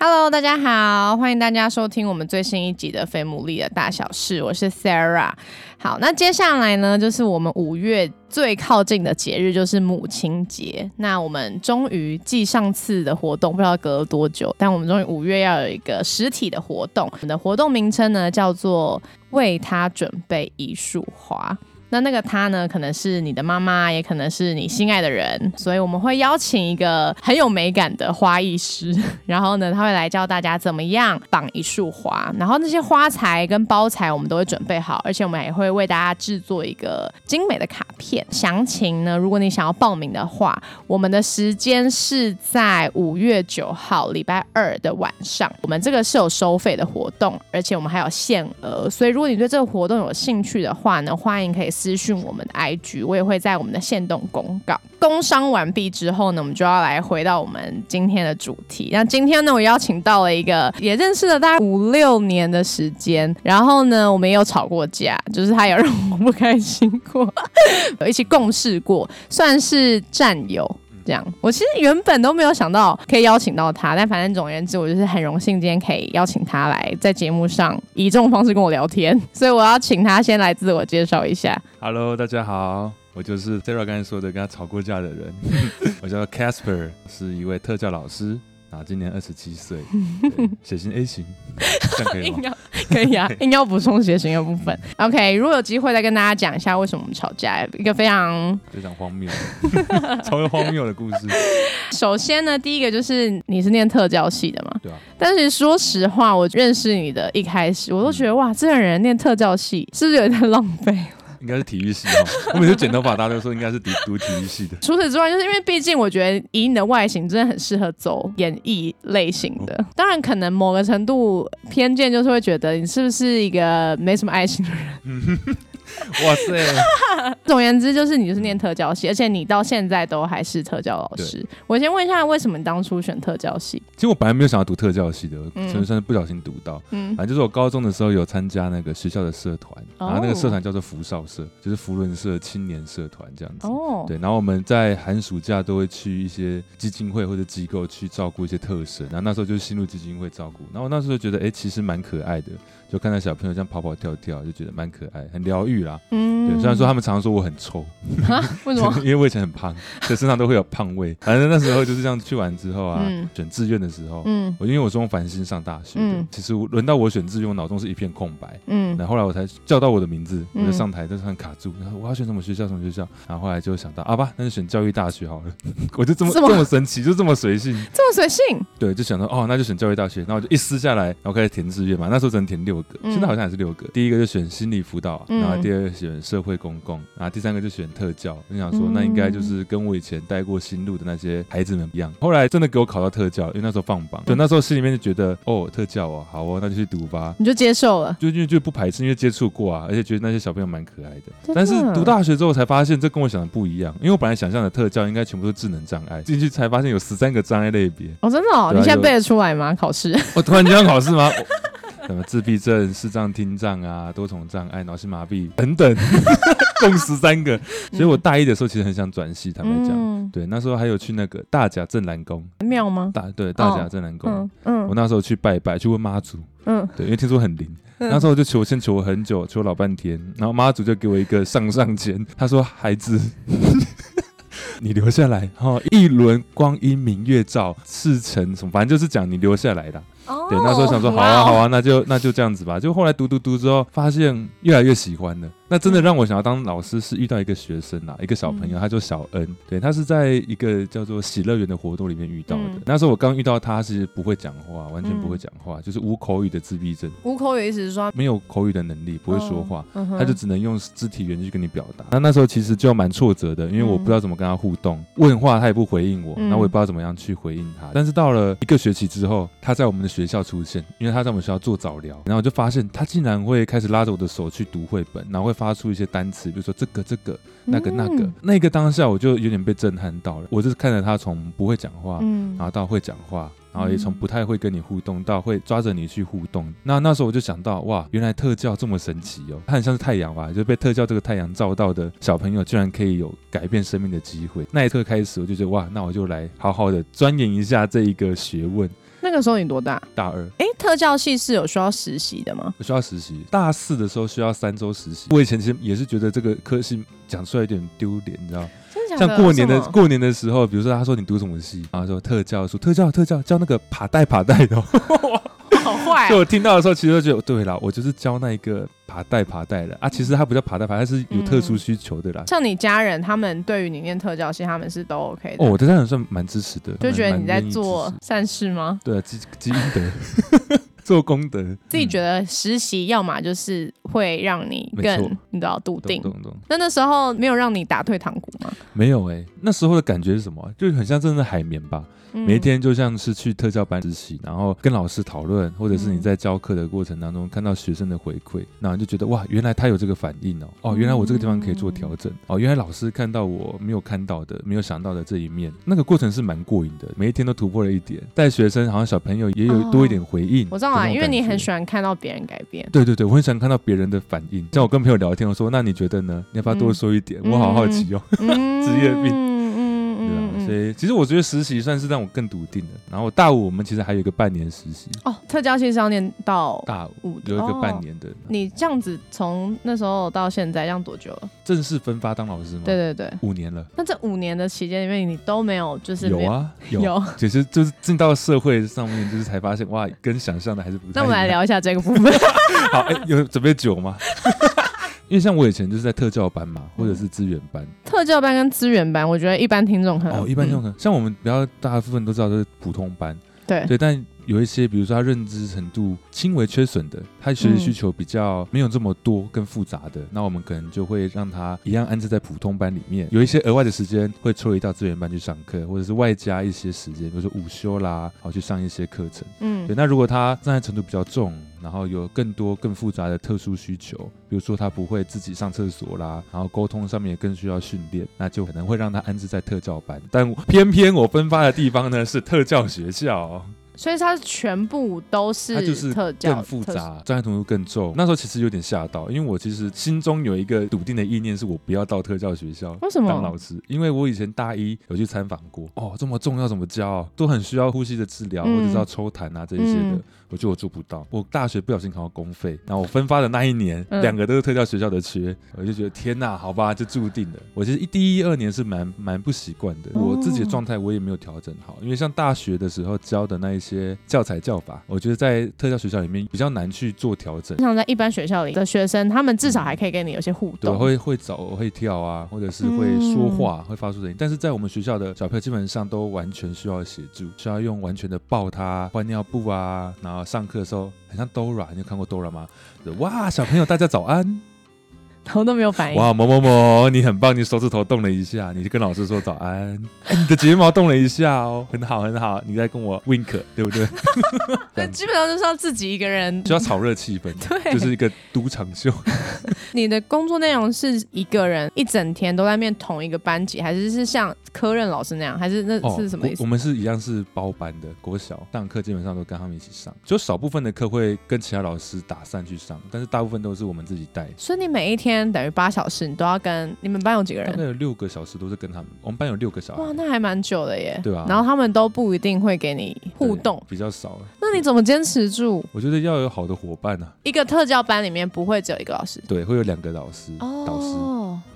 Hello，大家好，欢迎大家收听我们最新一集的《非牡蛎的大小事》，我是 Sarah。好，那接下来呢，就是我们五月最靠近的节日，就是母亲节。那我们终于继上次的活动，不知道隔了多久，但我们终于五月要有一个实体的活动。我们的活动名称呢，叫做“为她准备一束花”。那那个他呢，可能是你的妈妈，也可能是你心爱的人，所以我们会邀请一个很有美感的花艺师，然后呢，他会来教大家怎么样绑一束花，然后那些花材跟包材我们都会准备好，而且我们也会为大家制作一个精美的卡片。详情呢，如果你想要报名的话，我们的时间是在五月九号礼拜二的晚上，我们这个是有收费的活动，而且我们还有限额，所以如果你对这个活动有兴趣的话呢，欢迎可以。私讯我们的 IG，我也会在我们的线动公告。工商完毕之后呢，我们就要来回到我们今天的主题。那今天呢，我邀请到了一个也认识了大概五六年的时间，然后呢，我们也有吵过架，就是他有让我不开心过，有 一起共事过，算是战友。这样，我其实原本都没有想到可以邀请到他，但反正总而言之，我就是很荣幸今天可以邀请他来在节目上以这种方式跟我聊天，所以我要请他先来自我介绍一下。Hello，大家好，我就是 Sarah 刚才说的跟他吵过架的人，我叫 Casper，是一位特教老师。啊，今年二十七岁，血型 A 型，这样可以吗？可以啊，硬要补充血型的部分。OK，如果有机会再跟大家讲一下为什么我们吵架，一个非常非常荒谬、超为荒谬的故事。首先呢，第一个就是你是念特教系的嘛？对啊。但是说实话，我认识你的一开始，我都觉得哇，这个人念特教系是不是有点浪费？应该是体育系哦，我每次剪头发，大家都说应该是读读体育系的。除此之外，就是因为毕竟我觉得以你的外形，真的很适合走演艺类型的。当然，可能某个程度偏见就是会觉得你是不是一个没什么爱心的人。哇塞！总而言之，就是你就是念特教系，而且你到现在都还是特教老师。我先问一下，为什么你当初选特教系？其实我本来没有想要读特教系的，纯粹算是不小心读到。嗯，反正就是我高中的时候有参加那个学校的社团，然后那个社团叫做福少社，就是福伦社青年社团这样子。哦，对，然后我们在寒暑假都会去一些基金会或者机构去照顾一些特生，然后那时候就是新入基金会照顾，然后我那时候觉得，哎，其实蛮可爱的。就看到小朋友这样跑跑跳跳，就觉得蛮可爱，很疗愈啦。嗯，对，虽然说他们常常说我很臭，为什么？因为我以前很胖，所以身上都会有胖味。反正那时候就是这样，去完之后啊，选志愿的时候，嗯，我因为我中繁星上大学，嗯，其实轮到我选志愿，我脑中是一片空白，嗯，然后后来我才叫到我的名字，我就上台，但是很卡住，然后我要选什么学校？什么学校？然后后来就想到，啊吧，那就选教育大学好了。我就这么这么神奇，就这么随性，这么随性。对，就想到哦，那就选教育大学。然后我就一撕下来，然后开始填志愿嘛。那时候只能填六。现在好像也是六个，第一个就选心理辅导，然后第二个选社会公共，然后第三个就选特教。我想说，那应该就是跟我以前带过新路的那些孩子们一样。后来真的给我考到特教，因为那时候放榜，对，那时候心里面就觉得，哦，特教哦，好哦，那就去读吧。你就接受了，就就就不排斥，因为接触过啊，而且觉得那些小朋友蛮可爱的。但是读大学之后才发现，这跟我想的不一样，因为我本来想象的特教应该全部都是智能障碍，进去才发现有十三个障碍类别。哦，真的哦，你现在背得出来吗？考试？我突然间要考试吗？什么自闭症、视障听障啊、多重障碍、脑性麻痹等等，共十三个。所以我大一的时候其实很想转系，坦白讲，对，那时候还有去那个大甲镇南宫庙吗？大对大甲镇南宫，嗯，我那时候去拜拜，去问妈祖，嗯，对，因为听说很灵。那时候我就求先求很久，求老半天，然后妈祖就给我一个上上签，他说：“孩子，你留下来，哈，一轮光阴明月照，赤诚什么，反正就是讲你留下来的。”对，那时候想说好啊好啊，那就那就这样子吧。就后来读读读之后，发现越来越喜欢了。那真的让我想要当老师，是遇到一个学生啊，一个小朋友，他叫小恩。对他是在一个叫做喜乐园的活动里面遇到的。那时候我刚遇到他，是不会讲话，完全不会讲话，就是无口语的自闭症。无口语意思是说没有口语的能力，不会说话，他就只能用肢体语言去跟你表达。那那时候其实就蛮挫折的，因为我不知道怎么跟他互动，问话他也不回应我，那我也不知道怎么样去回应他。但是到了一个学期之后，他在我们的学学校出现，因为他在我们学校做早疗，然后我就发现他竟然会开始拉着我的手去读绘本，然后会发出一些单词，比如说这个这个那个那个，那个当下我就有点被震撼到了。我就是看着他从不会讲话，嗯然后到会讲话。然后也从不太会跟你互动到会抓着你去互动，那那时候我就想到，哇，原来特教这么神奇哦！它很像是太阳吧，就被特教这个太阳照到的小朋友，居然可以有改变生命的机会。那一刻开始，我就觉得，哇，那我就来好好的钻研一下这一个学问。那个时候你多大？大二。哎，特教系是有需要实习的吗？需要实习。大四的时候需要三周实习。我以前其实也是觉得这个科系讲出来有点丢脸，你知道。像过年的过年的时候，比如说他说你读什么系，然后说特教，说特教特教教那个爬带爬带的，好坏。就我听到的时候，其实就觉得对了，我就是教那一个爬带爬带的啊。其实他不叫爬带爬，他是有特殊需求的啦。像你家人，他们对于你念特教系，他们是都 OK 的。哦，我的家人算蛮支持的，就觉得你在做善事吗？对，积积阴德。做功德，自己觉得实习要么就是会让你更你知道笃定。那那时候没有让你打退堂鼓吗？没有哎，那时候的感觉是什么？就很像真的海绵吧。每一天就像是去特教班实习，然后跟老师讨论，或者是你在教课的过程当中看到学生的回馈，然后就觉得哇，原来他有这个反应哦，哦，原来我这个地方可以做调整哦，原来老师看到我没有看到的、没有想到的这一面，那个过程是蛮过瘾的。每一天都突破了一点，带学生好像小朋友也有多一点回应。我知道啊，因为你很喜欢看到别人改变。对对对，我很喜欢看到别人的反应。像我跟朋友聊天，我说那你觉得呢？你要不要多说一点？我好好奇哦，职业病。对，其实我觉得实习算是让我更笃定的。然后大五我们其实还有一个半年实习哦，特教系是要念到大五有一个半年的。你这样子从那时候到现在，这样多久了？正式分发当老师吗？对对对，五年了。那这五年的期间里面，你都没有就是有啊有，其实 就是进到社会上面，就是才发现哇，跟想象的还是不。那我们来聊一下这个部分。好，哎，有准备酒吗？因为像我以前就是在特教班嘛，或者是资源班。特教班跟资源班，我觉得一般听众可能哦，一般听众可能像我们比较大部分都知道是普通班，对对，但。有一些，比如说他认知程度轻微缺损的，他学习需求比较没有这么多更复杂的，那我们可能就会让他一样安置在普通班里面，有一些额外的时间会抽离到资源班去上课，或者是外加一些时间，比如说午休啦，好去上一些课程。嗯，对。那如果他障碍程度比较重，然后有更多更复杂的特殊需求，比如说他不会自己上厕所啦，然后沟通上面也更需要训练，那就可能会让他安置在特教班。但偏偏我分发的地方呢是特教学校。所以它全部都是，它就是更复杂，障碍程度更重。那时候其实有点吓到，因为我其实心中有一个笃定的意念，是我不要到特教学校为什么当老师？因为我以前大一有去参访过，哦，这么重要怎么教？都很需要呼吸的治疗，或者是要抽痰啊这一些的。我觉得我做不到。我大学不小心考到公费，然后我分发的那一年，两个都是特教学校的缺，我就觉得天哪，好吧，就注定了。我其实一第一二年是蛮蛮不习惯的，我自己的状态我也没有调整好，因为像大学的时候教的那一些教材教法，我觉得在特教学校里面比较难去做调整。像在一般学校里的学生，他们至少还可以跟你有些互动，对，会会走会跳啊，或者是会说话，会发出声音。但是在我们学校的小朋友基本上都完全需要协助，需要用完全的抱他换尿布啊，然后上课的时候。很像 Dora，你有看过 Dora 吗？哇，小朋友，大家早安。头都没有反应。哇，某某某，你很棒，你手指头动了一下，你就跟老师说早安。你的睫毛动了一下哦，很好很好，你在跟我 wink，对不对？对，基本上就是要自己一个人，就要炒热气氛，对，就是一个赌场秀。你的工作内容是一个人一整天都在面同一个班级，还是是像科任老师那样，还是那是什么意思？我们是一样是包班的，国小上课基本上都跟他们一起上，就少部分的课会跟其他老师打散去上，但是大部分都是我们自己带。所以你每一天。等于八小时，你都要跟你们班有几个人？大概有六个小时都是跟他们。我们班有六个小时。哇，那还蛮久的耶。对啊。然后他们都不一定会给你互动，比较少。那你怎么坚持住？我觉得要有好的伙伴啊。一个特教班里面不会只有一个老师。对，会有两个老师。导师。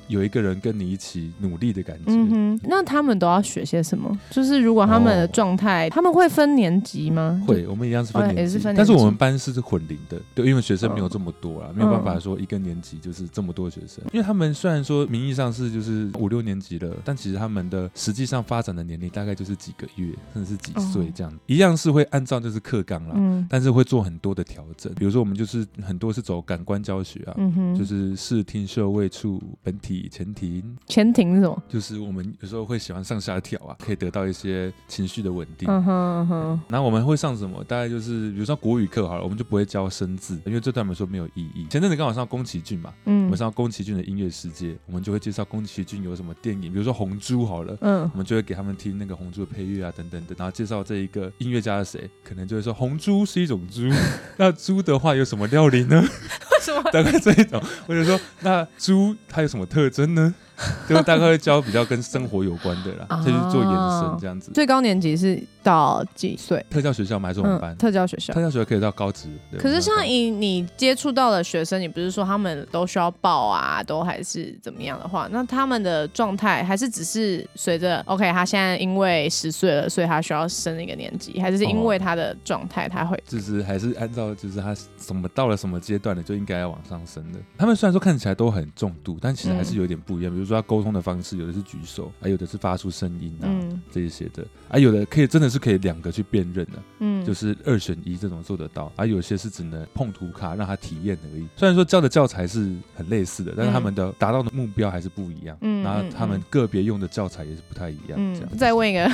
有一个人跟你一起努力的感觉。嗯哼，那他们都要学些什么？就是如果他们的状态，他们会分年级吗？会，我们一样是分年级，但是我们班是混龄的，对，因为学生没有这么多啦，没有办法说一个年级就是这么多学生。因为他们虽然说名义上是就是五六年级了，但其实他们的实际上发展的年龄大概就是几个月，甚至是几岁这样。一样是会按照就是课纲啦，但是会做很多的调整。比如说我们就是很多是走感官教学啊，就是视听嗅味触本体。体前庭，前庭是什么？就是我们有时候会喜欢上下跳啊，可以得到一些情绪的稳定。嗯哼哼。然后我们会上什么？大概就是比如说国语课好了，我们就不会教生字，因为这对我们说没有意义。前阵子刚好上宫崎骏嘛，嗯，我们上宫崎骏的音乐世界，我们就会介绍宫崎骏有什么电影，比如说《红猪》好了，嗯，我们就会给他们听那个《红猪》的配乐啊，等等的，然后介绍这一个音乐家是谁，可能就会说红猪是一种猪，那猪的话有什么料理呢？什么？大概这一种，我就说那猪它有什么特征呢？就大概会教比较跟生活有关的啦，就是做延伸这样子。最高年级是到几岁？特教学校还是我们班？特教学校，特教学校可以到高职。可是像以你接触到的学生，你不是说他们都需要报啊，都还是怎么样的话，那他们的状态还是只是随着 OK，他现在因为十岁了，所以他需要升一个年级，还是因为他的状态他会？就是还是按照就是他什么到了什么阶段了就应该要往上升的。他们虽然说看起来都很重度，但其实还是有点不一样。比如说他沟通的方式，有的是举手，还有的是发出声音啊，这一些的，啊，有的可以真的是可以两个去辨认的，嗯，就是二选一这种做得到，而有些是只能碰图卡让他体验而已。虽然说教的教材是很类似的，但是他们的达到的目标还是不一样，嗯，然后他们个别用的教材也是不太一样。这样，再问一个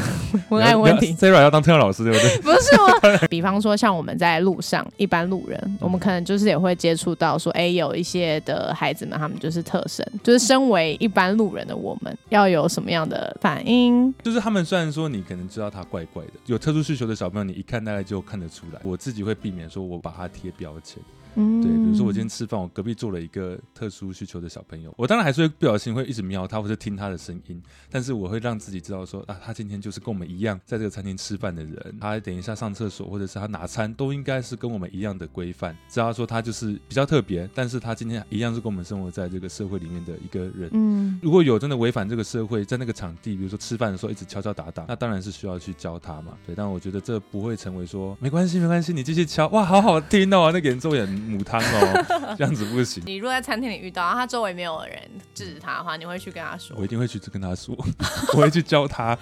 文案 问题，Sarah 要当特教老师对不对？不是吗？比方说像我们在路上，一般路人，我们可能就是也会接触到说，哎，有一些的孩子们，他们就是特生，就是身为一般路人的我们要有什么样的反应？就是他们虽然说你可能知道他怪怪的，有特殊需求的小朋友，你一看大概就看得出来。我自己会避免说我把他贴标签。对，比如说我今天吃饭，我隔壁坐了一个特殊需求的小朋友，我当然还是会不小心会一直瞄他或者听他的声音，但是我会让自己知道说啊，他今天就是跟我们一样在这个餐厅吃饭的人，他等一下上厕所或者是他拿餐都应该是跟我们一样的规范，知道说他就是比较特别，但是他今天一样是跟我们生活在这个社会里面的一个人。嗯，如果有真的违反这个社会，在那个场地，比如说吃饭的时候一直敲敲打打，那当然是需要去教他嘛。对，但我觉得这不会成为说没关系没关系，你继续敲，哇，好好听哦，那演奏也母汤哦。这样子不行。你如果在餐厅里遇到他周围没有人制止他的话，你会去跟他说？我一定会去跟他说，我会去教他。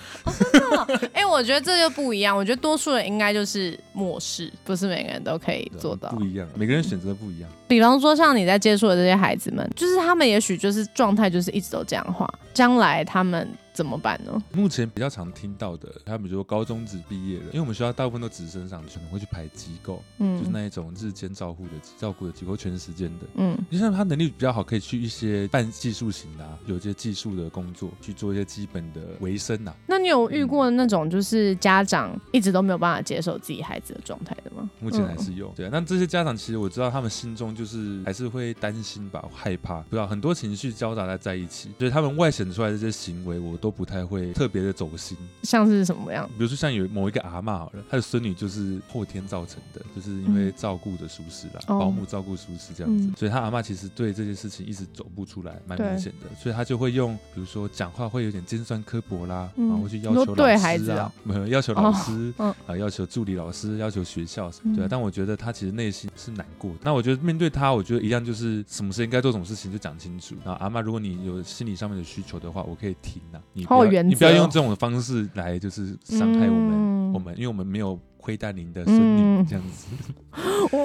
哎，我觉得这就不一样。我觉得多数人应该就是漠视，不是每个人都可以做到。不一样，每个人选择不一样。比方说，像你在接触的这些孩子们，就是他们也许就是状态就是一直都这样话，将来他们。怎么办呢？目前比较常听到的，他比如说高中职毕业了，因为我们学校大部分都直升上去，可能会去排机构，嗯，就是那一种日间照护的照顾的机构，全时间的，嗯，就像他能力比较好，可以去一些半技术型的，有一些技术的工作去做一些基本的维生呐。那你有遇过那种就是家长一直都没有办法接受自己孩子的状态的吗？目前还是有，对啊。那这些家长其实我知道，他们心中就是还是会担心吧，害怕，不知道很多情绪交杂在在一起，所以他们外显出来的这些行为，我都。都不太会特别的走心，像是什么样？比如说像有某一个阿妈好了，她的孙女就是后天造成的，就是因为照顾的舒适啦，保姆照顾舒适这样子，所以她阿妈其实对这件事情一直走不出来，蛮明显的，所以她就会用，比如说讲话会有点尖酸刻薄啦，然后去要求老师啊，没有 要求老师，啊要求助理老师，要求学校，对。但我觉得她其实内心是难过的。那我觉得面对她，我觉得一样就是什么时间该做什么事情就讲清楚。然后阿妈，如果你有心理上面的需求的话，我可以听呐。你不要，你不要用这种方式来，就是伤害我们，我们，因为我们没有亏待您的孙女这样子。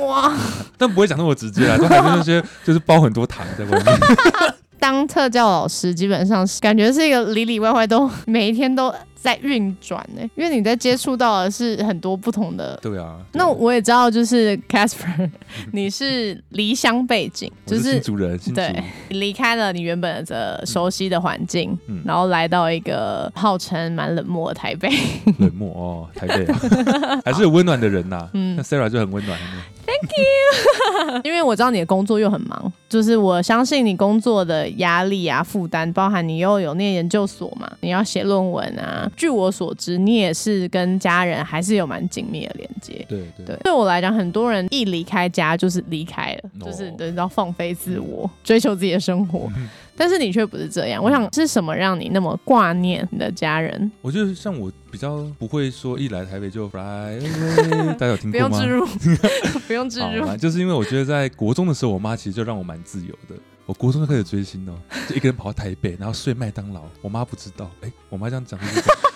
哇！但不会讲那么直接啦，都还是那些，就是包很多糖在外面。当特教老师，基本上是感觉是一个里里外外都每一天都。在运转呢，因为你在接触到的是很多不同的。对啊。那我也知道，就是 Casper，你是离乡背景，就是主人，对，离开了你原本的熟悉的环境，然后来到一个号称蛮冷漠的台北。冷漠哦，台北 还是有温暖的人呐。嗯，那 Sarah 就很温暖。Thank you，因为我知道你的工作又很忙，就是我相信你工作的压力啊、负担，包含你又有念研究所嘛，你要写论文啊。据我所知，你也是跟家人还是有蛮紧密的连接。对对，对我来讲，很多人一离开家就是离开了，就是等到放飞自我，追求自己的生活。但是你却不是这样。我想是什么让你那么挂念你的家人？我觉得像我比较不会说一来台北就来，大家有听过吗？不用置入，不用置入。就是因为我觉得在国中的时候，我妈其实就让我蛮自由的。我国中就开始追星哦，就一个人跑到台北，然后睡麦当劳。我妈不知道，哎，我妈这样讲，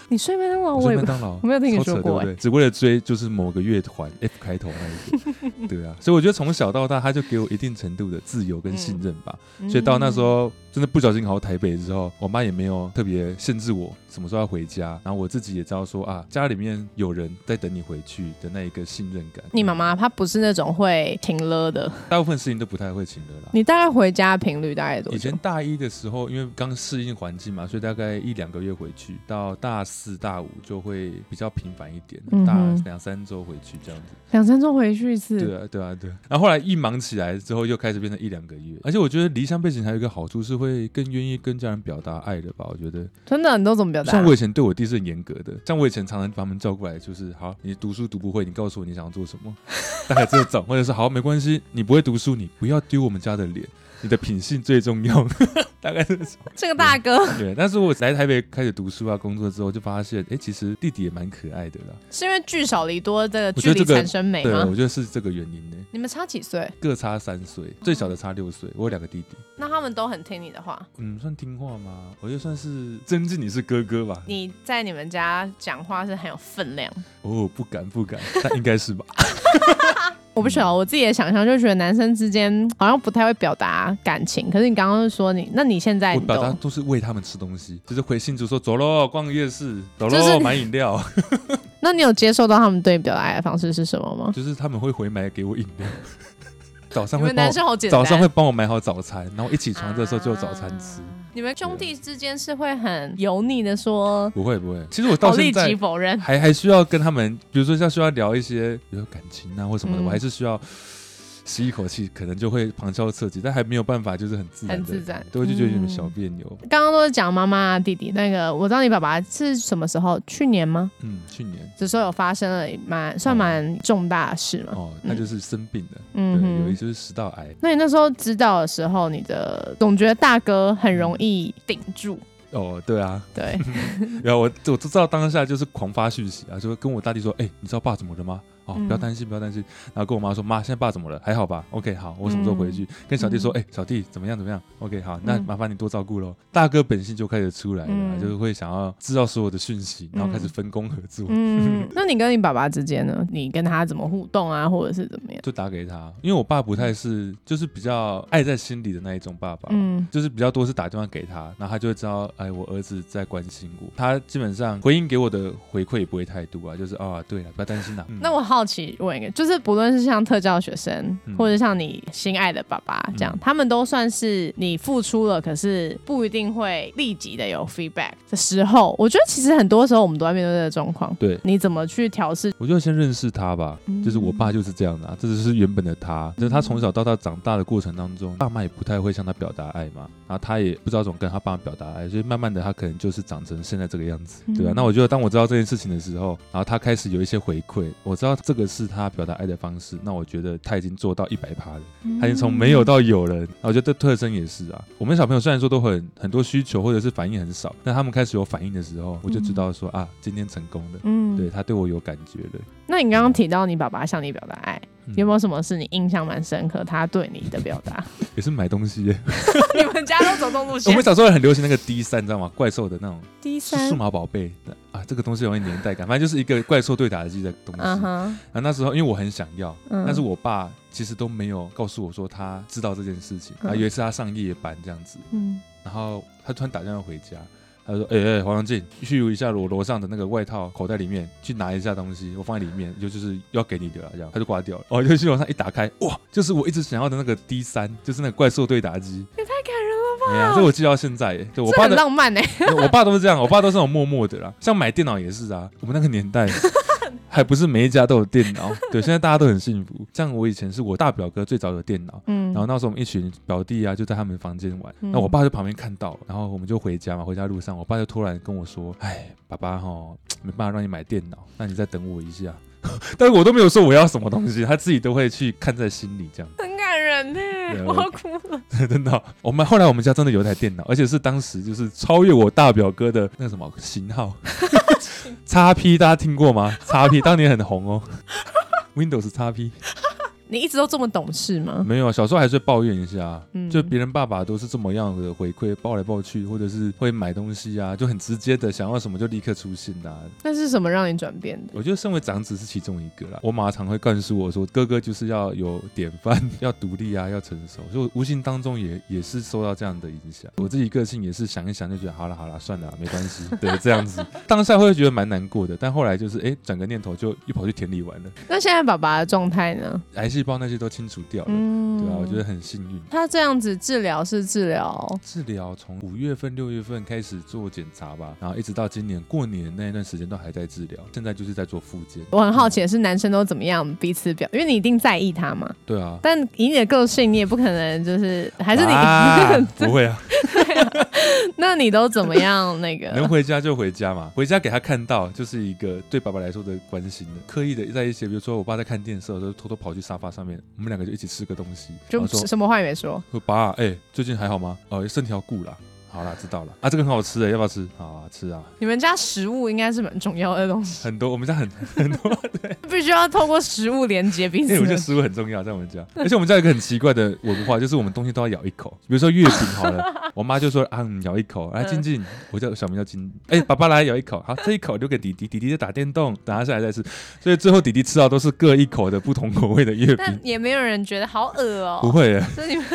你睡麦当劳，我麦当劳，我没有听你说过，对只为了追就是某个乐团 F 开头那一个，对啊，所以我觉得从小到大他就给我一定程度的自由跟信任吧，所以到那时候。真的不小心考到台北之后，我妈也没有特别限制我什么时候要回家，然后我自己也知道说啊，家里面有人在等你回去的那一个信任感。你妈妈她不是那种会停了的，大部分事情都不太会停了啦。你大概回家频率大概多？以前大一的时候，因为刚适应环境嘛，所以大概一两个月回去，到大四大五就会比较频繁一点，大两三周回去这样子。两三周回去一次？对啊，对啊，对。然后后来一忙起来之后，又开始变成一两个月。而且我觉得离乡背景还有一个好处是会。会更愿意跟家人表达爱的吧？我觉得真的，你都怎么表达？像我以前对我弟是很严格的，像我以前常常把他们叫过来，就是好，你读书读不会，你告诉我你想要做什么，大概这种，或者是好，没关系，你不会读书，你不要丢我们家的脸。你的品性最重要，大概是这个大哥。对，但是我来台北开始读书啊、工作之后，就发现，哎，其实弟弟也蛮可爱的啦。是因为聚少离多的距离产生美吗？对，我觉得是这个原因呢。你们差几岁？各差三岁，最小的差六岁。我有两个弟弟。那他们都很听你的话？嗯，算听话吗？我觉得算是真正你是哥哥吧。你在你们家讲话是很有分量。哦，不敢不敢，但应该是吧。我不晓得，我自己的想象就觉得男生之间好像不太会表达感情。可是你刚刚说你，那你现在我表达都是喂他们吃东西，就是回信主说走喽，逛夜市，走喽，买饮料。那你有接受到他们对你表达爱的方式是什么吗？就是他们会回买给我饮料，早上会男生好简单，早上会帮我买好早餐，然后一起床的时候就有早餐吃。你们兄弟之间是会很油腻的说？不会不会，其实我到现在否认，还还需要跟他们，比如说像需要聊一些，比如感情啊或什么的，我还是需要。吸一口气，可能就会旁敲侧击，但还没有办法，就是很自然，很自然，都会就觉得有点小别扭。刚刚都是讲妈妈、弟弟，那个我知道你爸爸是什么时候？去年吗？嗯，去年。这时候有发生了蛮算蛮重大的事嘛？哦，那就是生病了，嗯，有一就是食道癌。那你那时候知道的时候，你的总觉得大哥很容易顶住。哦，对啊，对。然后我我知道当下就是狂发讯息啊，就跟我大弟说：“哎，你知道爸怎么了吗？”哦，不要担心，不要担心。然后跟我妈说：“妈，现在爸怎么了？还好吧？”OK，好，我什么时候回去？跟小弟说：“哎，小弟怎么样？怎么样？”OK，好，那麻烦你多照顾喽。大哥本性就开始出来了，就是会想要知道所有的讯息，然后开始分工合作。嗯，那你跟你爸爸之间呢？你跟他怎么互动啊，或者是怎么样？就打给他，因为我爸不太是，就是比较爱在心里的那一种爸爸。嗯，就是比较多是打电话给他，然后他就会知道，哎，我儿子在关心我。他基本上回应给我的回馈也不会太多啊，就是啊，对了，不要担心啦。那我好奇问一个。就是不论是像特教学生，或者像你心爱的爸爸这样，他们都算是你付出了，可是不一定会立即的有 feedback 的时候。我觉得其实很多时候我们都在面对这个状况。对，你怎么去调试？我就先认识他吧。就是我爸就是这样的，这只是原本的他。就是他从小到大长大的过程当中，爸妈也不太会向他表达爱嘛，然后他也不知道怎么跟他爸妈表达爱，所以慢慢的他可能就是长成现在这个样子，对啊。那我觉得当我知道这件事情的时候，然后他开始有一些回馈，我知道这个是他表达爱的方式。那我觉得他已经做到一百趴了，他已经从没有到有了。我觉得特征也是啊。我们小朋友虽然说都很很多需求或者是反应很少，但他们开始有反应的时候，我就知道说啊，今天成功了。嗯，对他对我有感觉了。那你刚刚提到你爸爸向你表达爱。有没有什么是你印象蛮深刻？他对你的表达 也是买东西。你们家都走动路线？我们小时候很流行那个 D 三，你知道吗？怪兽的那种 D 三数码宝贝啊，这个东西有点年代感。反正就是一个怪兽对打机的东西。然后那时候因为我很想要，但是我爸其实都没有告诉我说他知道这件事情。啊，以为是他上夜班这样子，嗯，然后他突然打电话回家。他说：“哎哎，黄长进，去一下我楼上的那个外套口袋里面，去拿一下东西，我放在里面，就就是要给你的了。这样，他就挂掉了。哦，就去楼上一打开，哇，就是我一直想要的那个 D 三，就是那个怪兽对打机。也太感人了吧！这我记到现在，对我爸的浪漫哎，我爸都是这样，我爸都是那种默默的啦。像买电脑也是啊，我们那个年代。”还不是每一家都有电脑，对，现在大家都很幸福。像我以前是我大表哥最早有电脑，嗯，然后那时候我们一群表弟啊就在他们房间玩，那我爸在旁边看到，然后我们就回家嘛，回家路上我爸就突然跟我说：“哎，爸爸哈，没办法让你买电脑，那你再等我一下。”但是我都没有说我要什么东西，他自己都会去看在心里这样。很感人呢，我要哭了。真的，我们后来我们家真的有一台电脑，而且是当时就是超越我大表哥的那个什么型号，XP 大家听过吗？？XP 当年很红哦，Windows XP。你一直都这么懂事吗？没有，小时候还是会抱怨一下，嗯就别人爸爸都是这么样的回馈，抱来抱去，或者是会买东西啊，就很直接的想要什么就立刻出现的。那是什么让你转变的？我觉得身为长子是其中一个啦。我妈常会灌输我说，哥哥就是要有典范，要独立啊，要成熟。所以无形当中也也是受到这样的影响。我自己个性也是想一想就觉得好了好了算了，没关系，对这样子。当下会觉得蛮难过的，但后来就是哎转个念头就又跑去田里玩了。那现在爸爸的状态呢？癌细胞那些都清除掉了，对啊，我觉得很幸运。他这样子治疗是治疗，治疗从五月份六月份开始做检查吧，然后一直到今年过年那一段时间都还在治疗。现在就是在做复健。我很好奇的是男生都怎么样彼此表，因为你一定在意他嘛。对啊。但以你的个性，你也不可能就是还是你 不会啊。那你都怎么样？那个能回家就回家嘛，回家给他看到就是一个对爸爸来说的关心的，刻意的在一些，比如说我爸在看电视的时候，偷偷跑去沙发上面，我们两个就一起吃个东西，就什么话也没说。爸，哎，最近还好吗？哦，身体要顾了。好了，知道了啊，这个很好吃的，要不要吃？好啊，吃啊。你们家食物应该是蛮重要的东西。很多，我们家很 很多，对，必须要透过食物连接彼此。因为我觉得食物很重要，在我们家，而且我们家有一个很奇怪的文化，就是我们东西都要咬一口。比如说月饼好了，我妈就说啊，咬一口。来，静静，我叫小名叫静，哎，爸爸来咬一口。好，这一口留给弟弟，弟弟在打电动，等他下来再吃。所以最后弟弟吃到都是各一口的不同口味的月饼。但也没有人觉得好恶哦。不会，所以你们。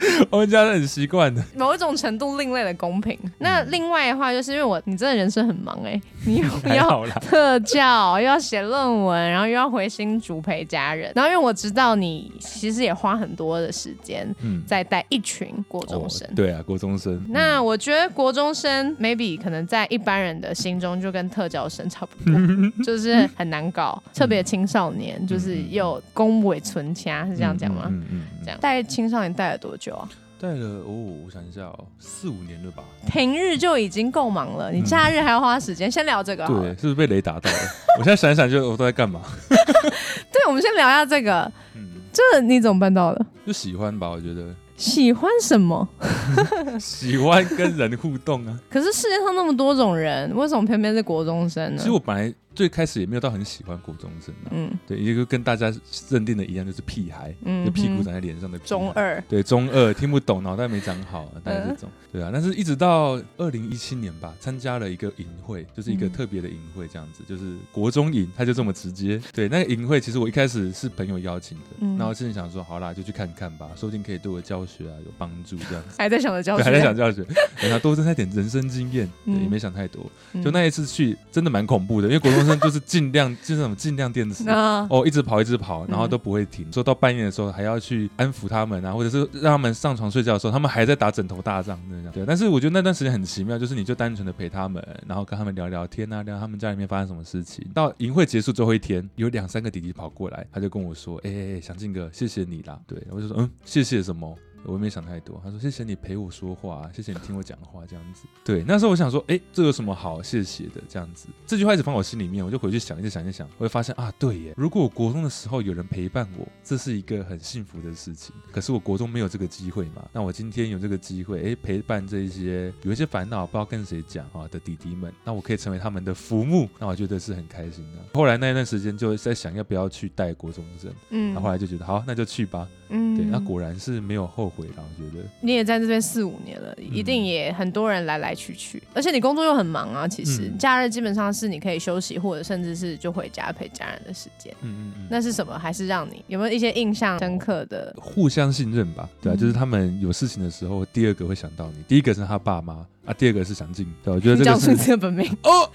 我们家很习惯的，某一种程度另类的公平。那另外的话，就是因为我你真的人生很忙哎，你又要特教，又要写论文，然后又要回新竹陪家人。然后因为我知道你其实也花很多的时间在带一群国中生。对啊，国中生。那我觉得国中生 maybe 可能在一般人的心中就跟特教生差不多，就是很难搞，特别青少年，就是又恭维存掐，是这样讲吗？嗯嗯。这样带青少年带了多久啊？带了哦，我想一下哦，四五年了吧。平日就已经够忙了，你假日还要花时间。先聊这个，对，是不是被雷打到了？我现在想一想，就我都在干嘛？对，我们先聊一下这个。嗯，这你怎么办到的？就喜欢吧，我觉得。喜欢什么？喜欢跟人互动啊。可是世界上那么多种人，为什么偏偏是国中生呢？其实我本来。最开始也没有到很喜欢国中生啊，嗯，对，也就跟大家认定的一样，就是屁孩，嗯，就屁股长在脸上的中二，对，中二听不懂，脑袋没长好，大概这种，对啊。但是一直到二零一七年吧，参加了一个营会，就是一个特别的营会，这样子，就是国中营，他就这么直接。对，那个营会其实我一开始是朋友邀请的，嗯，然后心里想说，好啦，就去看看吧，说不定可以对我教学啊有帮助，这样子。还在想着教学，还在想教学，等他多增加点人生经验，对也没想太多。就那一次去，真的蛮恐怖的，因为国中生就是尽量。就是什么尽量电池哦，一直跑一直跑，然后都不会停。说到半夜的时候还要去安抚他们啊，或者是让他们上床睡觉的时候，他们还在打枕头大仗那样。对，但是我觉得那段时间很奇妙，就是你就单纯的陪他们，然后跟他们聊聊天啊，聊他们家里面发生什么事情。到营会结束最后一天，有两三个弟弟跑过来，他就跟我说：“哎哎哎，祥静哥，谢谢你啦。”对，我就说：“嗯，谢谢什么？”我也没想太多，他说谢谢你陪我说话，谢谢你听我讲话，这样子。对，那时候我想说，哎，这有什么好谢谢的？这样子，这句话一直放我心里面，我就回去想，一直想，一想，我会发现啊，对耶，如果我国中的时候有人陪伴我，这是一个很幸福的事情。可是我国中没有这个机会嘛，那我今天有这个机会，哎，陪伴这一些有一些烦恼不知道跟谁讲啊的弟弟们，那我可以成为他们的父母，那我觉得是很开心的。后来那一段时间就在想要不要去带国中生，嗯，那后来就觉得好，那就去吧，嗯，对，那果然是没有后悔了，我觉得。你也在这边四五年了，一定也很多人来来去去，而且你工作又很忙啊。其实假日基本上是你可以休息，或者甚至是就回家陪家人的时间。嗯嗯嗯。那是什么？还是让你有没有一些印象深刻的？互相信任吧。对啊，就是他们有事情的时候，第二个会想到你，第一个是他爸妈啊，第二个是想进。对，我觉得这个是这个本名哦，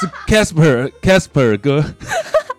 是 Casper Casper 哥。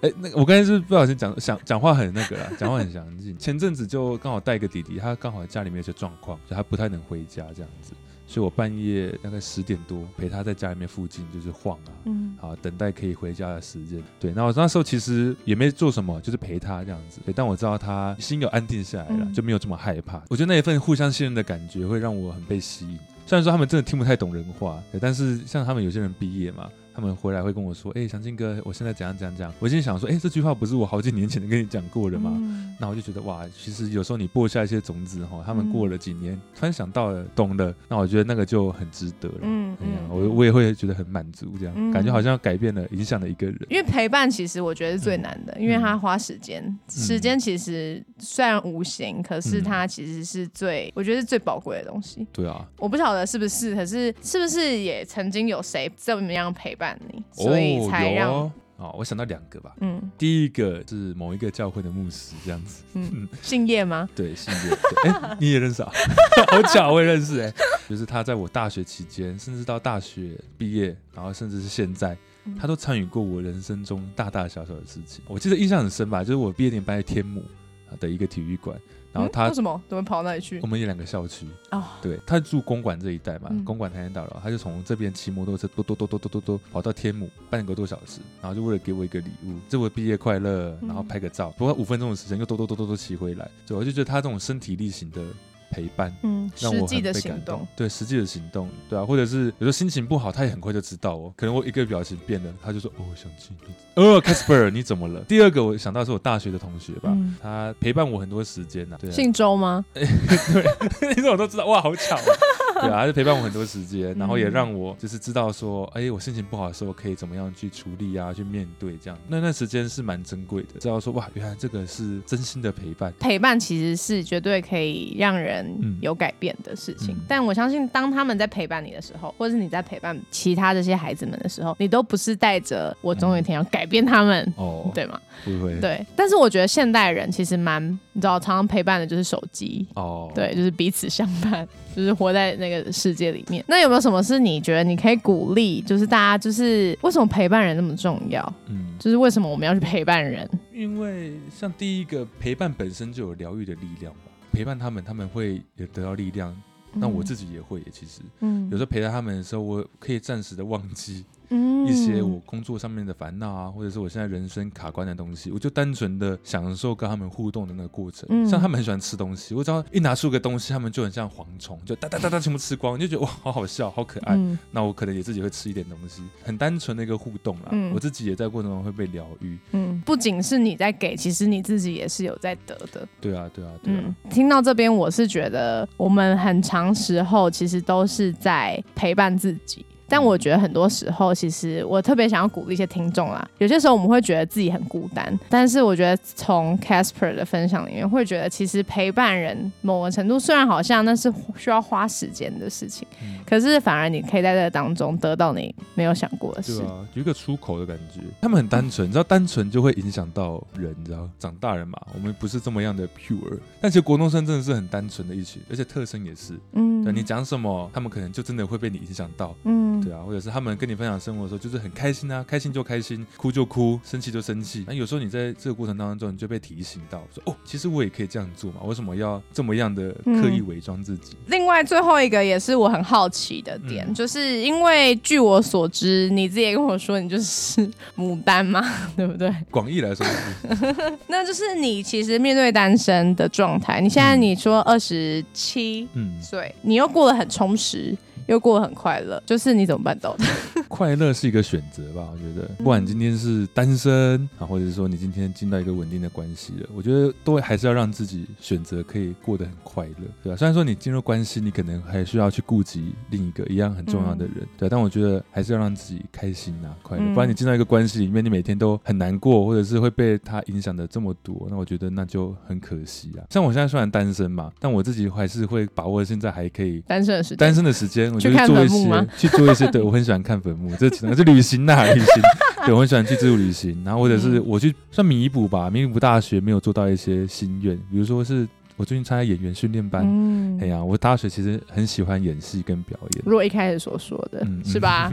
哎，那我刚才是不小心讲想讲话很那个啦，讲话很详尽。前阵子就刚好带一个弟弟，他刚好家里面有些状况，就他不太能回家这样子，所以我半夜大概十点多陪他在家里面附近就是晃啊，嗯，好等待可以回家的时间。对，那我那时候其实也没做什么，就是陪他这样子。对，但我知道他心有安定下来了，就没有这么害怕。我觉得那一份互相信任的感觉会让我很被吸引。虽然说他们真的听不太懂人话，对，但是像他们有些人毕业嘛。他们回来会跟我说：“哎，祥庆哥，我现在怎样怎样怎样。”我心想说：“哎，这句话不是我好几年前跟你讲过的吗？”那我就觉得哇，其实有时候你播下一些种子哈，他们过了几年，突然想到了，懂了，那我觉得那个就很值得了。嗯嗯，我我也会觉得很满足，这样感觉好像改变了，影响了一个人。因为陪伴其实我觉得是最难的，因为他花时间，时间其实虽然无形，可是它其实是最，我觉得是最宝贵的东西。对啊，我不晓得是不是，可是是不是也曾经有谁这么样陪伴你，所以才让。哦，我想到两个吧。嗯，第一个是某一个教会的牧师这样子。嗯，姓叶吗？对，姓叶。哎，你也认识啊？好巧，我也认识。哎，就是他在我大学期间，甚至到大学毕业，然后甚至是现在，他都参与过我人生中大大小小的事情。我记得印象很深吧，就是我毕业典礼办在天母的一个体育馆。然后他为什么怎么跑那里去？我们有两个校区哦，对他住公馆这一带嘛，公馆台南大楼，他就从这边骑摩托车，嘟嘟嘟嘟嘟嘟嘟跑到天母，半个多小时，然后就为了给我一个礼物，祝我毕业快乐，然后拍个照，不过五分钟的时间又嘟嘟嘟嘟嘟骑回来，对，我就觉得他这种身体力行的。陪伴，嗯，让我很被感动。对，实际的行动，对啊，或者是有时候心情不好，他也很快就知道哦。可能我一个表情变了，他就说：“哦，想起你，哦，Casper，你怎么了？”第二个我想到是我大学的同学吧，他陪伴我很多时间呐。姓周吗？对，你怎么都知道？哇，好巧。对啊，还是陪伴我很多时间，然后也让我就是知道说，哎，我心情不好的时候可以怎么样去处理啊，去面对这样。那段时间是蛮珍贵的，知道说哇，原来这个是真心的陪伴。陪伴其实是绝对可以让人有改变的事情。但我相信，当他们在陪伴你的时候，或者是你在陪伴其他这些孩子们的时候，你都不是带着我总有一天要改变他们，哦，对吗？不会。对。但是我觉得现代人其实蛮，你知道，常常陪伴的就是手机。哦。对，就是彼此相伴，就是活在那。个世界里面，那有没有什么是你觉得你可以鼓励？就是大家，就是为什么陪伴人那么重要？嗯，就是为什么我们要去陪伴人？因为像第一个陪伴本身就有疗愈的力量吧，陪伴他们，他们会有得到力量。那我自己也会，其实，嗯，有时候陪在他们的时候，我可以暂时的忘记。一些我工作上面的烦恼啊，或者是我现在人生卡关的东西，我就单纯的享受跟他们互动的那个过程。像他们很喜欢吃东西，我只要一拿出个东西，他们就很像蝗虫，就哒哒哒哒全部吃光，你就觉得哇，好好笑，好可爱。那我可能也自己会吃一点东西，很单纯的一个互动啦。我自己也在过程中会被疗愈。嗯，不仅是你在给，其实你自己也是有在得的。对啊，对啊，对啊。听到这边，我是觉得我们很长时候其实都是在陪伴自己。但我觉得很多时候，其实我特别想要鼓励一些听众啦。有些时候我们会觉得自己很孤单，但是我觉得从 Casper 的分享里面，会觉得其实陪伴人某个程度，虽然好像那是需要花时间的事情，可是反而你可以在这当中得到你没有想过的事。对啊，有一个出口的感觉。他们很单纯，你知道，单纯就会影响到人，你知道，长大人嘛，我们不是这么样的 pure。但其实国中生真的是很单纯的一群，而且特生也是。嗯，对你讲什么，他们可能就真的会被你影响到。嗯。对啊，或者是他们跟你分享生活的时候，就是很开心啊，开心就开心，哭就哭，生气就生气。那有时候你在这个过程当中，你就被提醒到，说哦，其实我也可以这样做嘛，为什么要这么样的刻意伪装自己？另外，最后一个也是我很好奇的点，就是因为据我所知，你自己也跟我说，你就是 牡丹嘛，对不对？广义来说，那就是你其实面对单身的状态，你现在你说二十七岁，你又过得很充实。又过得很快乐，就是你怎么办到的？快乐是一个选择吧，我觉得，不管今天是单身啊，或者是说你今天进到一个稳定的关系了，我觉得都还是要让自己选择可以过得很快乐，对吧？虽然说你进入关系，你可能还需要去顾及另一个一样很重要的人，对，但我觉得还是要让自己开心啊，快乐，不然你进到一个关系里面，你每天都很难过，或者是会被他影响的这么多，那我觉得那就很可惜啊。像我现在虽然单身嘛，但我自己还是会把握现在还可以单身的时单身的时间。去看坟墓吗？去做一些，对我很喜欢看坟墓，这只能是旅行呐，旅行。对我很喜欢去自助旅行，然后或者是我去算弥补吧，弥补大学没有做到一些心愿，比如说是。我最近参加演员训练班，哎呀，我大学其实很喜欢演戏跟表演。如果一开始所说的是吧？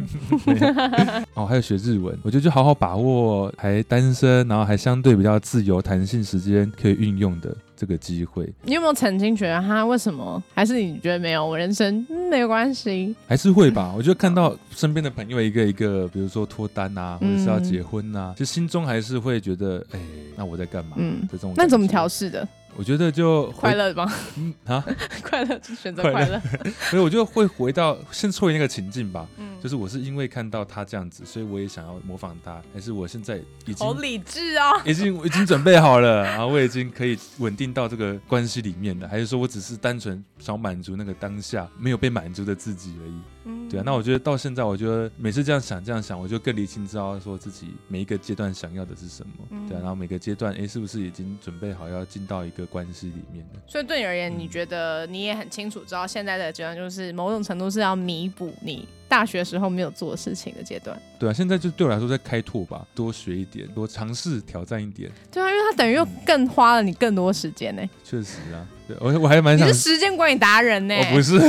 哦，还有学日文，我觉得就好好把握还单身，然后还相对比较自由、弹性时间可以运用的这个机会。你有没有曾经觉得他为什么？还是你觉得没有？我人生没有关系，还是会吧？我觉得看到身边的朋友一个一个，比如说脱单啊，或者是要结婚啊，就心中还是会觉得，哎，那我在干嘛？嗯，这种那怎么调试的？我觉得就快乐吗？嗯啊，快乐就选择快乐。所以我就会回到先错于那个情境吧。嗯，就是我是因为看到他这样子，所以我也想要模仿他，还是我现在已经好理智啊，已经已经准备好了，然后我已经可以稳定到这个关系里面了，还是说我只是单纯想满足那个当下没有被满足的自己而已？嗯，对啊。那我觉得到现在，我觉得每次这样想这样想，我就更理清知道说自己每一个阶段想要的是什么。对啊，然后每个阶段，哎，是不是已经准备好要进到一个关系里面了？所以对你而言，你觉得你也很清楚知道现在的阶段就是某种程度是要弥补你大学时候没有做的事情的阶段。对啊，现在就对我来说在开拓吧，多学一点，多尝试挑战一点。对啊，因为它等于又更花了你更多时间呢。确实啊，对我我还蛮想。你是时间管理达人呢？我不是。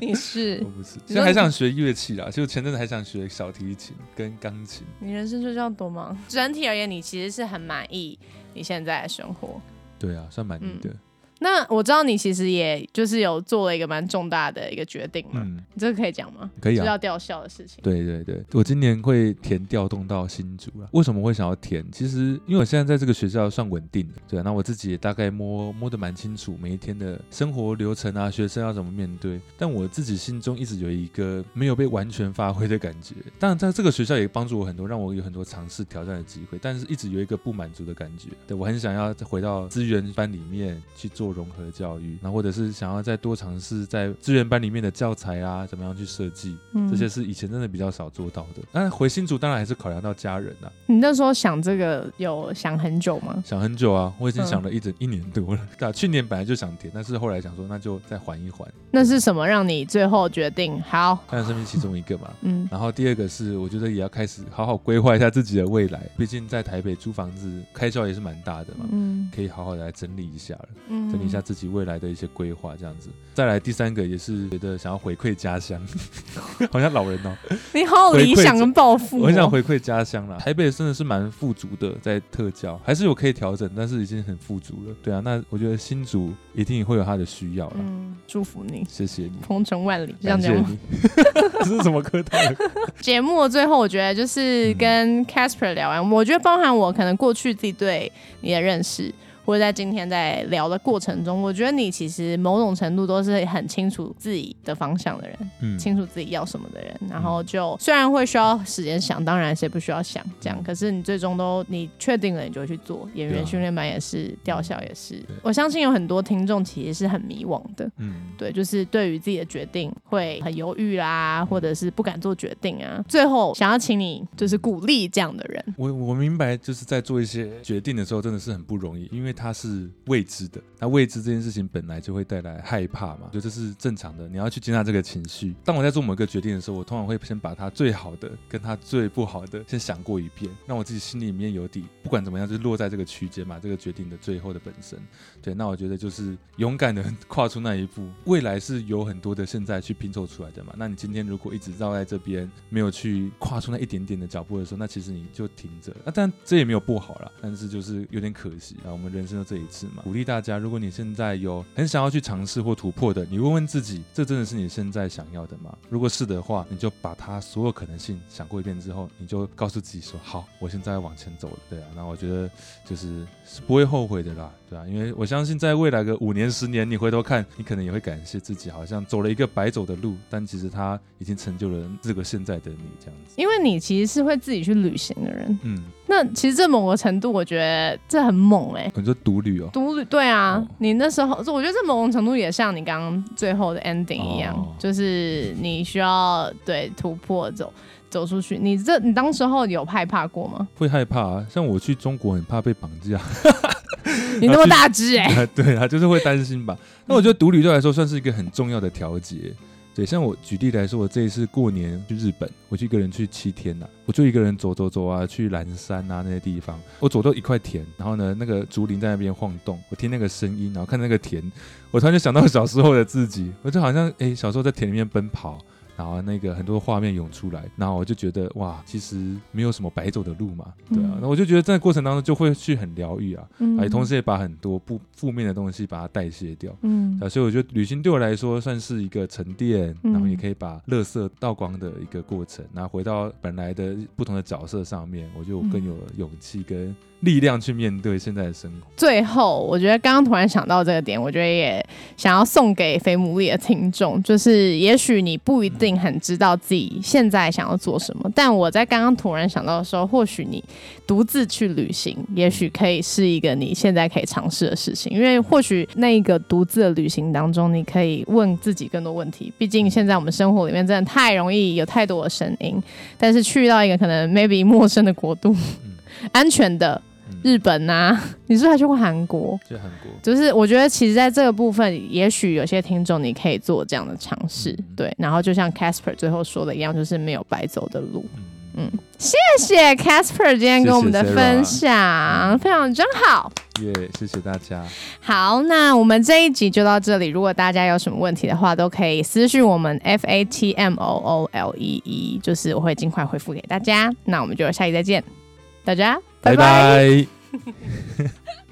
你是？我不是。现在还想学乐器啦，就前阵子还想学小提琴跟钢琴。你人生就这样多忙？整体而言，你其实是很满意你现在的生活。对啊，算满意的。那我知道你其实也就是有做了一个蛮重大的一个决定嘛，嗯你这个可以讲吗？可以啊，要吊校的事情。对对对，我今年会填调动到新竹啊。为什么会想要填？其实因为我现在在这个学校算稳定的，对啊。那我自己也大概摸摸得蛮清楚每一天的生活流程啊，学生要怎么面对。但我自己心中一直有一个没有被完全发挥的感觉。当然，在这个学校也帮助我很多，让我有很多尝试挑战的机会。但是一直有一个不满足的感觉。对我很想要再回到资源班里面去做融合教育。那或者是想要再多尝试在资源班里面的教材啊，怎么样去设计，这些是以前真的比较少做到的。那回新竹当然还是考量到家人啊。你那时候想这个有想很久吗？想很久啊，我已经想了一整一年多了。对啊，去年本来就想填，但是后来想说那就再缓一缓。那是什么让你最后决定好？当然是其中一个嘛。嗯。然后第二个是我觉得也要开始好好规划一下自己的未来，毕竟在台北租房子开销也是蛮大的嘛。嗯。可以好好的来整理一下了，整理一下自己未来。的一些规划这样子，再来第三个也是觉得想要回馈家乡 好像老人哦。你好理想跟抱负，我很想回馈家乡啦。台北真的是蛮富足的，在特教还是有可以调整，但是已经很富足了。对啊，那我觉得新竹一定会有他的需要了。嗯，祝福你，谢谢你，鹏程万里，谢谢你。这是什么客套？节目的最后，我觉得就是跟 Casper 聊完，我觉得包含我可能过去自己对你的认识。或者在今天在聊的过程中，我觉得你其实某种程度都是很清楚自己的方向的人，嗯，清楚自己要什么的人。然后就虽然会需要时间想，当然谁不需要想这样，可是你最终都你确定了，你就会去做。演员训练班也是，调校也是。我相信有很多听众其实是很迷惘的，嗯，对，就是对于自己的决定会很犹豫啦，或者是不敢做决定啊。最后想要请你就是鼓励这样的人。我我明白，就是在做一些决定的时候真的是很不容易，因为。它是未知的，那未知这件事情本来就会带来害怕嘛，就这是正常的。你要去接纳这个情绪。当我在做某一个决定的时候，我通常会先把它最好的跟它最不好的先想过一遍，让我自己心里面有底。不管怎么样，就落在这个区间嘛，这个决定的最后的本身。对，那我觉得就是勇敢的跨出那一步。未来是有很多的现在去拼凑出来的嘛。那你今天如果一直绕在这边，没有去跨出那一点点的脚步的时候，那其实你就停着。那但这也没有不好啦，但是就是有点可惜啊。我们人。生的这一次嘛，鼓励大家，如果你现在有很想要去尝试或突破的，你问问自己，这真的是你现在想要的吗？如果是的话，你就把它所有可能性想过一遍之后，你就告诉自己说：好，我现在要往前走了。对啊，那我觉得就是是不会后悔的啦。对啊，因为我相信在未来个五年、十年，你回头看，你可能也会感谢自己，好像走了一个白走的路，但其实他已经成就了这个现在的你这样子。因为你其实是会自己去旅行的人，嗯，那其实这某个程度，我觉得这很猛哎。你说独旅哦？独旅对啊，你那时候，我觉得这某种程度也像你刚刚最后的 ending 一样，就是你需要对突破走走出去。你这你当时候有害怕过吗？会害怕啊，像我去中国很怕被绑架。你那么大只哎，对啊，就是会担心吧。那我觉得独旅对来说算是一个很重要的调节。对，像我举例来说，我这一次过年去日本，我就一个人去七天呐，我就一个人走走走啊，去蓝山啊那些地方。我走到一块田，然后呢，那个竹林在那边晃动，我听那个声音，然后看那个田，我突然就想到小时候的自己，我就好像哎，小时候在田里面奔跑。然后那个很多画面涌出来，然后我就觉得哇，其实没有什么白走的路嘛，对啊，那我就觉得在过程当中就会去很疗愈啊，哎，同时也把很多不负面的东西把它代谢掉，嗯，啊，所以我觉得旅行对我来说算是一个沉淀，然后也可以把垃圾倒光的一个过程，然后回到本来的不同的角色上面，我就更有勇气跟。力量去面对现在的生活。最后，我觉得刚刚突然想到这个点，我觉得也想要送给非牟利的听众，就是也许你不一定很知道自己现在想要做什么，但我在刚刚突然想到的时候，或许你独自去旅行，也许可以是一个你现在可以尝试的事情，因为或许那一个独自的旅行当中，你可以问自己更多问题。毕竟现在我们生活里面真的太容易有太多的声音，但是去到一个可能 maybe 陌生的国度，安全的。日本呐，你是不是还去过韩国？去韩国，就是我觉得其实在这个部分，也许有些听众你可以做这样的尝试，对。然后就像 Casper 最后说的一样，就是没有白走的路。嗯，谢谢 Casper 今天跟我们的分享，非常真好。耶，谢谢大家。好，那我们这一集就到这里。如果大家有什么问题的话，都可以私信我们 F A T M O O L E E，就是我会尽快回复给大家。那我们就下期再见，大家。拜拜。